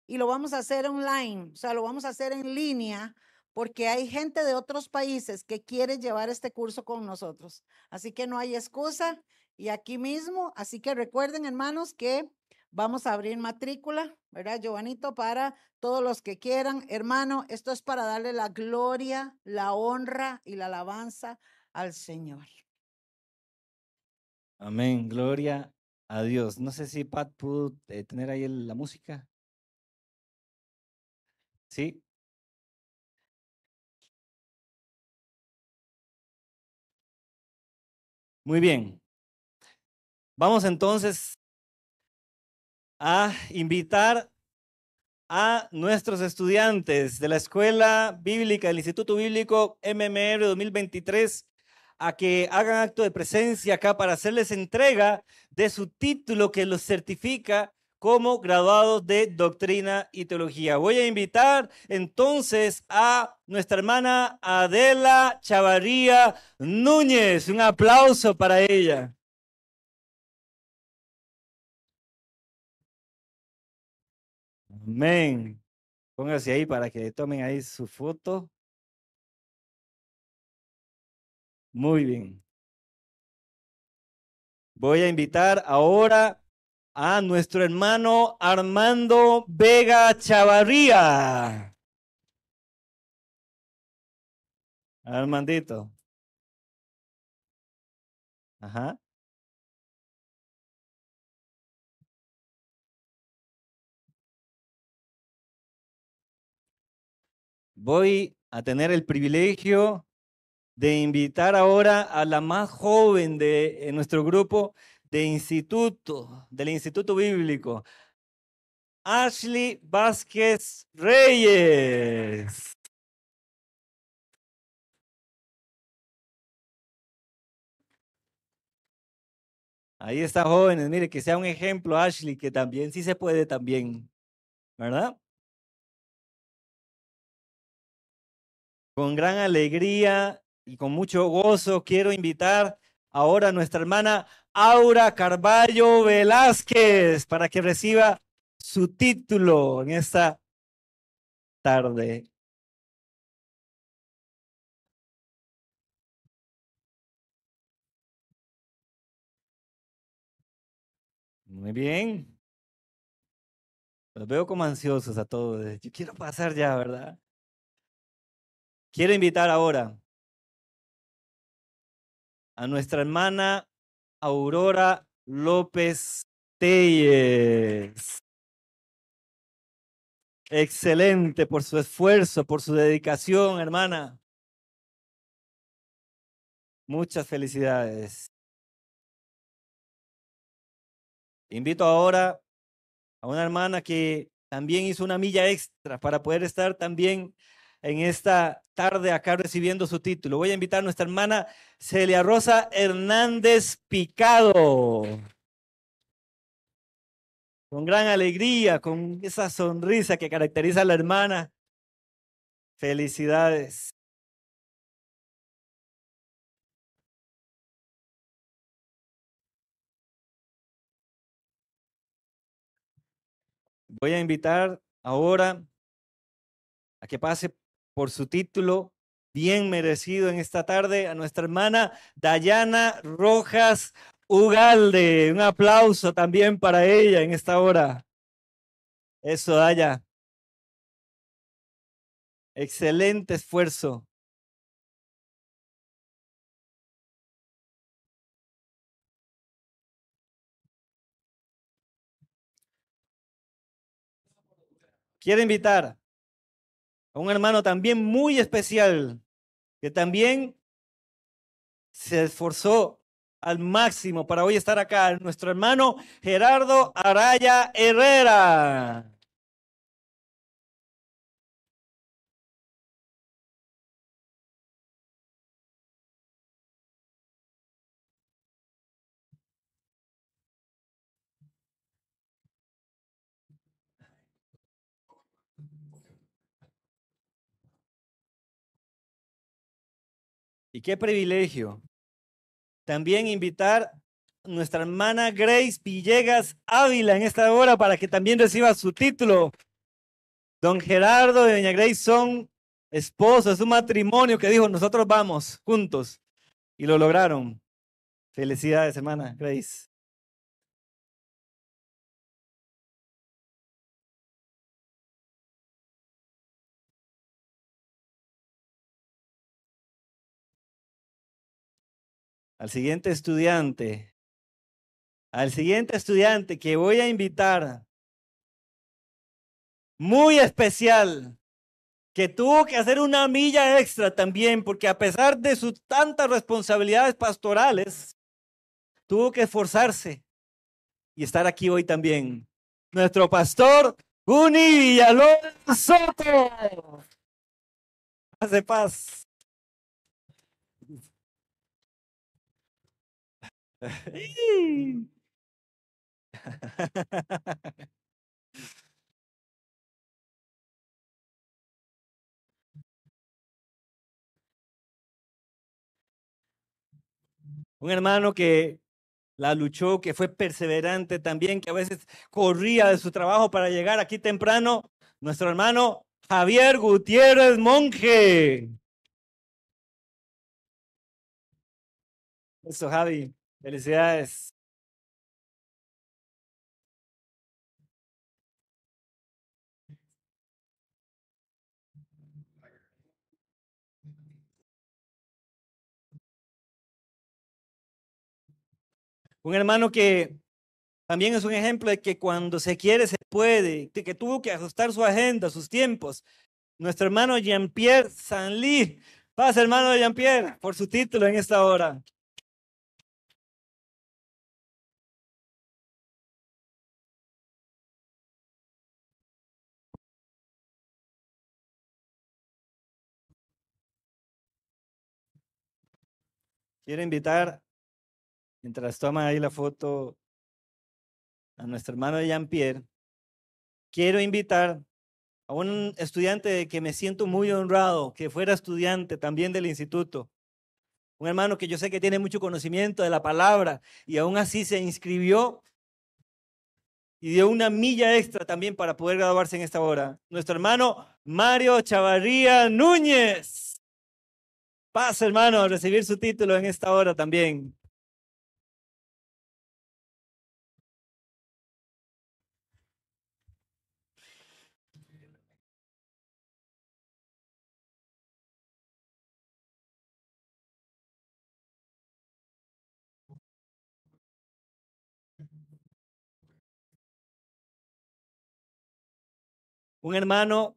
y lo vamos a hacer online, o sea, lo vamos a hacer en línea porque hay gente de otros países que quiere llevar este curso con nosotros. Así que no hay excusa y aquí mismo, así que recuerden, hermanos, que vamos a abrir matrícula, ¿verdad, Giovanito? Para todos los que quieran. Hermano, esto es para darle la gloria, la honra y la alabanza al Señor.
Amén, gloria a Dios. No sé si Pat pudo eh, tener ahí la música. Sí, Muy bien. Vamos entonces a invitar a nuestros estudiantes de la Escuela Bíblica del Instituto Bíblico MMR 2023 a que hagan acto de presencia acá para hacerles entrega de su título que los certifica como graduados de doctrina y teología. Voy a invitar entonces a nuestra hermana Adela Chavarría Núñez. Un aplauso para ella. Amén. Póngase ahí para que tomen ahí su foto. Muy bien. Voy a invitar ahora a nuestro hermano Armando Vega Chavarría. Armandito. Ajá. Voy a tener el privilegio de invitar ahora a la más joven de nuestro grupo, de instituto, del Instituto Bíblico, Ashley Vázquez Reyes. Ahí está, jóvenes. Mire, que sea un ejemplo, Ashley, que también sí se puede también. ¿Verdad? Con gran alegría y con mucho gozo quiero invitar ahora a nuestra hermana Aura Carballo Velázquez para que reciba su título en esta tarde. Muy bien. Los veo como ansiosos a todos. Yo quiero pasar ya, ¿verdad? Quiero invitar ahora a nuestra hermana Aurora López Telles. Excelente por su esfuerzo, por su dedicación, hermana. Muchas felicidades. Invito ahora a una hermana que también hizo una milla extra para poder estar también en esta tarde acá recibiendo su título. Voy a invitar a nuestra hermana Celia Rosa Hernández Picado. Con gran alegría, con esa sonrisa que caracteriza a la hermana. Felicidades. Voy a invitar ahora a que pase por su título bien merecido en esta tarde a nuestra hermana Dayana Rojas Ugalde. Un aplauso también para ella en esta hora. Eso, Daya. Excelente esfuerzo. Quiero invitar a un hermano también muy especial, que también se esforzó al máximo para hoy estar acá, nuestro hermano Gerardo Araya Herrera. Y qué privilegio también invitar a nuestra hermana Grace Villegas Ávila en esta hora para que también reciba su título. Don Gerardo y doña Grace son esposos, es un matrimonio que dijo, nosotros vamos juntos. Y lo lograron. Felicidades, hermana Grace. Al siguiente estudiante, al siguiente estudiante que voy a invitar, muy especial, que tuvo que hacer una milla extra también, porque a pesar de sus tantas responsabilidades pastorales, tuvo que esforzarse y estar aquí hoy también. Nuestro pastor Guni Villalobos Soto. Hace paz. Un hermano que la luchó, que fue perseverante también, que a veces corría de su trabajo para llegar aquí temprano. Nuestro hermano Javier Gutiérrez Monje. Eso, Javi. Felicidades. Un hermano que también es un ejemplo de que cuando se quiere se puede, de que tuvo que ajustar su agenda, sus tiempos. Nuestro hermano Jean-Pierre Sanli. Pasa, hermano Jean-Pierre, por su título en esta hora. Quiero invitar, mientras toma ahí la foto, a nuestro hermano Jean-Pierre. Quiero invitar a un estudiante que me siento muy honrado, que fuera estudiante también del instituto. Un hermano que yo sé que tiene mucho conocimiento de la palabra y aún así se inscribió y dio una milla extra también para poder graduarse en esta hora. Nuestro hermano Mario Chavarría Núñez. Pasa, hermano, a recibir su título en esta hora también. Un hermano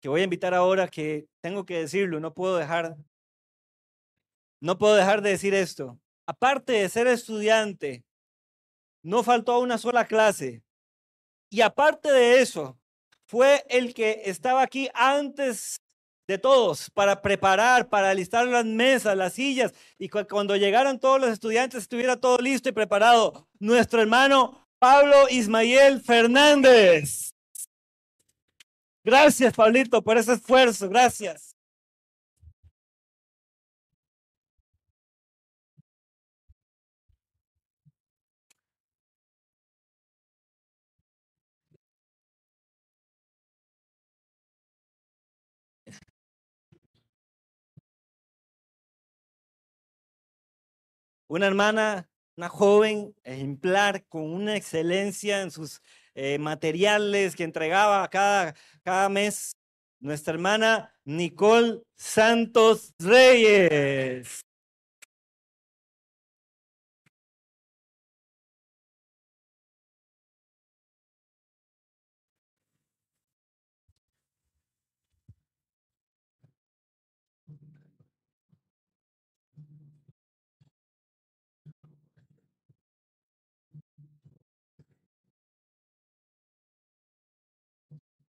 que voy a invitar ahora que tengo que decirlo, no puedo dejar no puedo dejar de decir esto. Aparte de ser estudiante, no faltó a una sola clase. Y aparte de eso, fue el que estaba aquí antes de todos para preparar, para alistar las mesas, las sillas y cuando llegaran todos los estudiantes estuviera todo listo y preparado. Nuestro hermano Pablo Ismael Fernández. Gracias, Pablito, por ese esfuerzo. Gracias. Una hermana una joven ejemplar con una excelencia en sus eh, materiales que entregaba cada, cada mes, nuestra hermana Nicole Santos Reyes.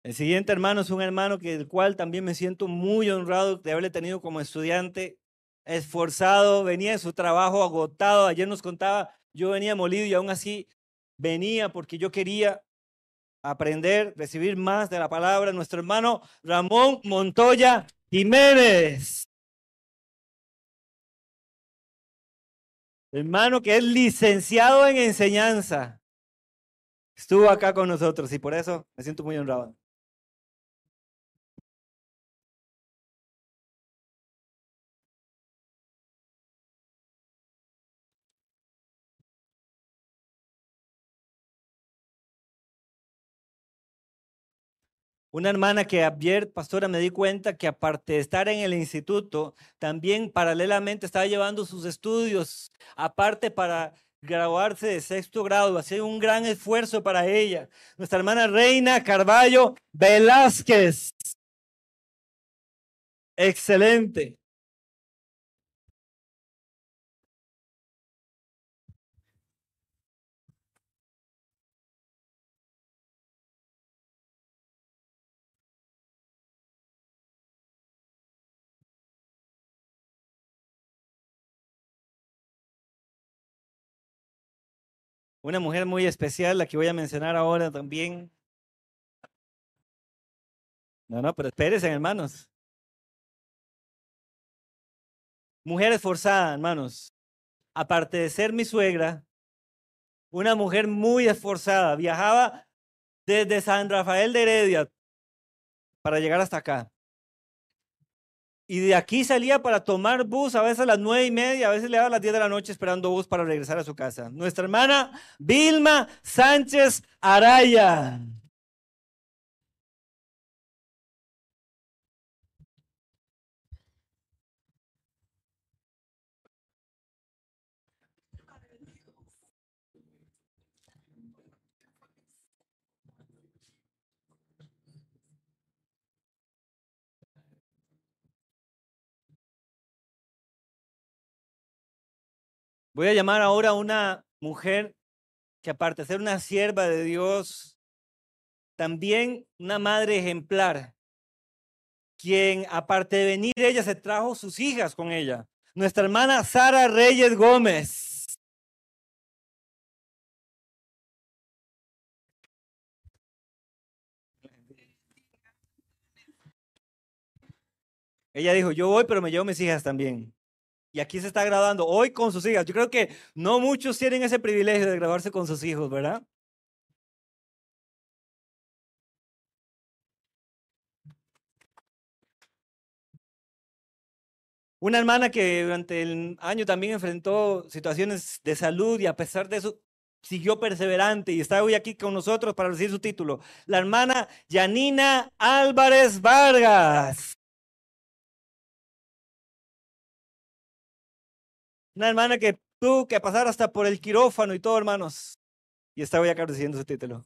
El siguiente hermano es un hermano que, del cual también me siento muy honrado de haberle tenido como estudiante, esforzado, venía de su trabajo agotado. Ayer nos contaba, yo venía molido y aún así venía porque yo quería aprender, recibir más de la palabra. Nuestro hermano Ramón Montoya Jiménez. Hermano que es licenciado en enseñanza. Estuvo acá con nosotros y por eso me siento muy honrado. Una hermana que ayer, pastora, me di cuenta que aparte de estar en el instituto, también paralelamente estaba llevando sus estudios, aparte para graduarse de sexto grado, hacer un gran esfuerzo para ella. Nuestra hermana Reina Carballo Velázquez. Excelente. Una mujer muy especial, la que voy a mencionar ahora también. No, no, pero espérense, hermanos. Mujer esforzada, hermanos. Aparte de ser mi suegra, una mujer muy esforzada. Viajaba desde San Rafael de Heredia para llegar hasta acá. Y de aquí salía para tomar bus a veces a las nueve y media, a veces le daba a las diez de la noche esperando bus para regresar a su casa. Nuestra hermana Vilma Sánchez Araya. Voy a llamar ahora a una mujer que aparte de ser una sierva de Dios, también una madre ejemplar, quien aparte de venir ella se trajo sus hijas con ella. Nuestra hermana Sara Reyes Gómez. Ella dijo, yo voy, pero me llevo mis hijas también y aquí se está graduando hoy con sus hijas. Yo creo que no muchos tienen ese privilegio de graduarse con sus hijos, ¿verdad? Una hermana que durante el año también enfrentó situaciones de salud y a pesar de eso siguió perseverante y está hoy aquí con nosotros para recibir su título. La hermana Yanina Álvarez Vargas. Una hermana que tuvo que pasar hasta por el quirófano y todo, hermanos. Y estaba ya acá recibiendo su título.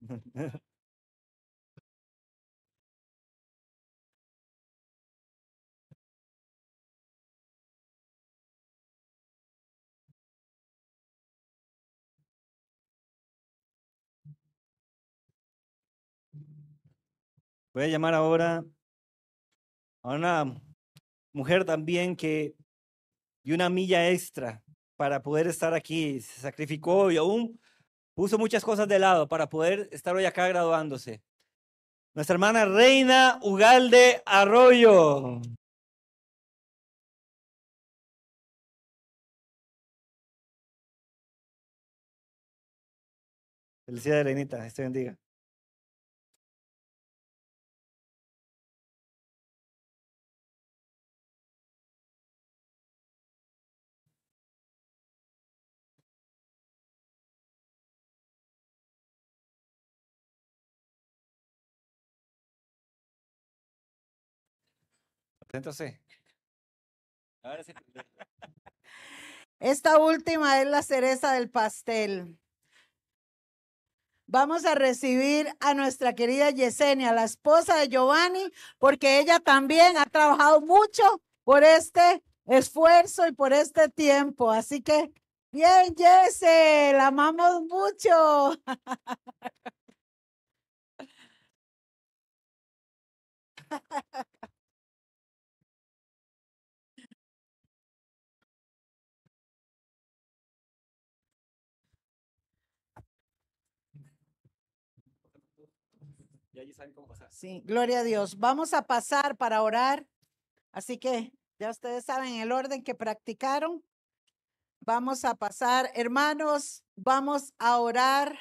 Voy a llamar ahora a una mujer también que dio una milla extra para poder estar aquí, se sacrificó y aún puso muchas cosas de lado para poder estar hoy acá graduándose. Nuestra hermana Reina Ugalde Arroyo. Felicidades, Reinita. Este bendiga. Entonces. Ahora sí.
Esta última es la cereza del pastel. Vamos a recibir a nuestra querida Yesenia, la esposa de Giovanni, porque ella también ha trabajado mucho por este esfuerzo y por este tiempo. Así que, bien, Yese, la amamos mucho. Sí, gloria a Dios. Vamos a pasar para orar. Así que ya ustedes saben el orden que practicaron. Vamos a pasar, hermanos, vamos a orar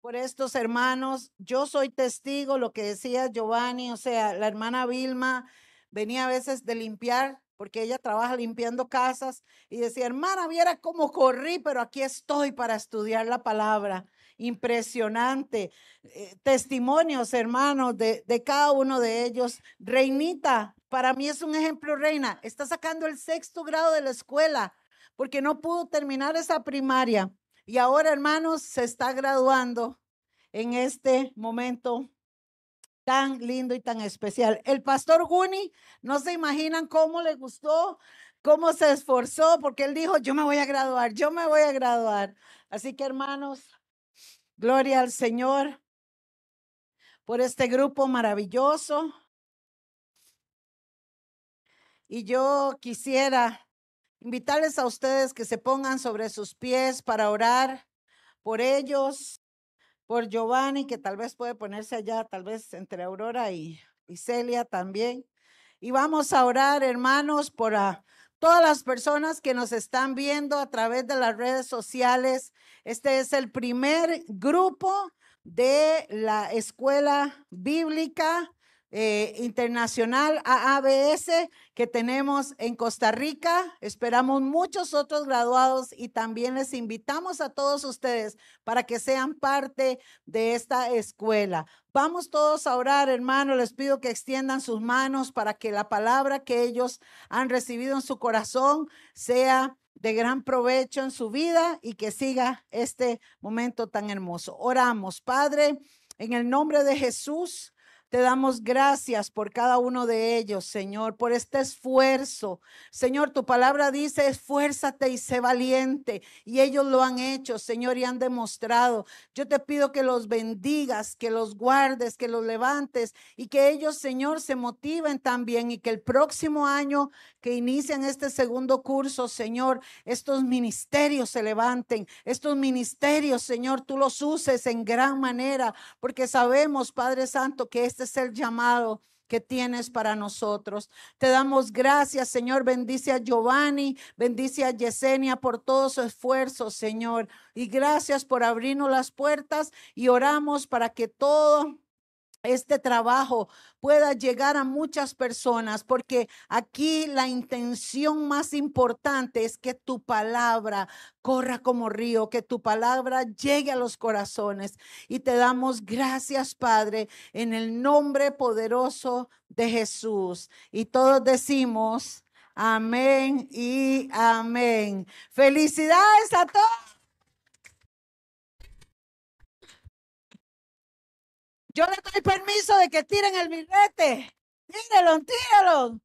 por estos hermanos. Yo soy testigo, lo que decía Giovanni, o sea, la hermana Vilma venía a veces de limpiar, porque ella trabaja limpiando casas, y decía, hermana, viera cómo corrí, pero aquí estoy para estudiar la palabra. Impresionante. Eh, testimonios, hermanos, de, de cada uno de ellos. Reinita, para mí es un ejemplo, Reina. Está sacando el sexto grado de la escuela porque no pudo terminar esa primaria. Y ahora, hermanos, se está graduando en este momento tan lindo y tan especial. El pastor Guni, no se imaginan cómo le gustó, cómo se esforzó, porque él dijo, yo me voy a graduar, yo me voy a graduar. Así que, hermanos, gloria al Señor por este grupo maravilloso. Y yo quisiera invitarles a ustedes que se pongan sobre sus pies para orar por ellos, por Giovanni, que tal vez puede ponerse allá, tal vez entre Aurora y, Celia también. Y vamos a orar, hermanos, por todas las personas que nos están viendo a través de las redes sociales. Este es el primer grupo de la escuela bíblica eh, internacional AABS que tenemos en Costa Rica. Esperamos muchos otros graduados y también les invitamos a todos ustedes para que sean parte de esta escuela. Vamos todos a orar, hermano. Les pido que extiendan sus manos para que la palabra que ellos han recibido en su corazón sea de gran provecho en su vida y que siga este momento tan hermoso. Oramos, Padre, en el nombre de Jesús. Te damos gracias por cada uno de ellos, Señor, por este esfuerzo. Señor, tu palabra dice, esfuérzate y sé valiente. Y ellos lo han hecho, Señor, y han demostrado. Yo te pido que los bendigas, que los guardes, que los levantes y que ellos, Señor, se motiven también y que el próximo año que inician este segundo curso, Señor, estos ministerios se levanten. Estos ministerios, Señor, tú los uses en gran manera, porque sabemos, Padre Santo, que este es el llamado que tienes para nosotros. Te damos gracias, Señor. Bendice a Giovanni, bendice a Yesenia por todo su esfuerzo, Señor. Y gracias por abrirnos las puertas y oramos para que todo este trabajo pueda llegar a muchas personas, porque aquí la intención más importante es que tu palabra corra como río, que tu palabra llegue a los corazones. Y te damos gracias, Padre, en el nombre poderoso de Jesús. Y todos decimos, amén y amén. Felicidades a todos. Yo le doy permiso de que tiren el billete. Tíralo, tíralo.